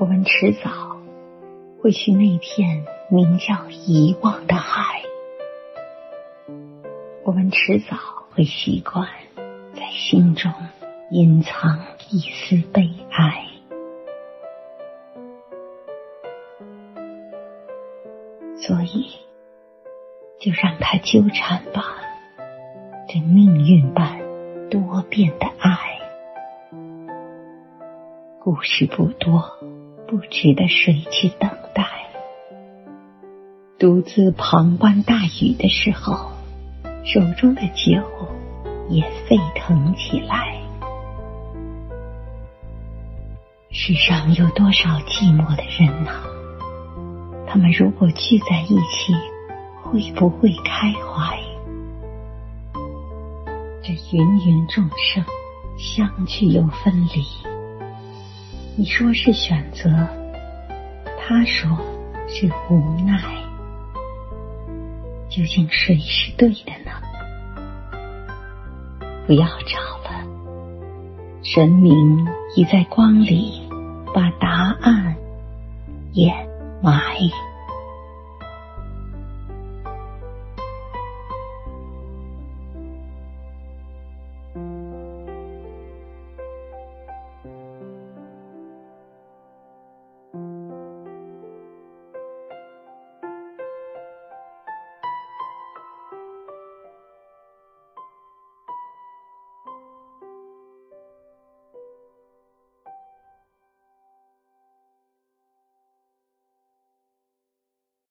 我们迟早会去那片名叫遗忘的海，我们迟早会习惯在心中隐藏一丝悲哀，所以就让它纠缠吧，这命运般多变的爱，故事不多。不值得谁去等待。独自旁观大雨的时候，手中的酒也沸腾起来。世上有多少寂寞的人呢？他们如果聚在一起，会不会开怀？这芸芸众生，相聚又分离。你说是选择，他说是无奈，究竟谁是对的呢？不要找了，神明已在光里把答案掩埋。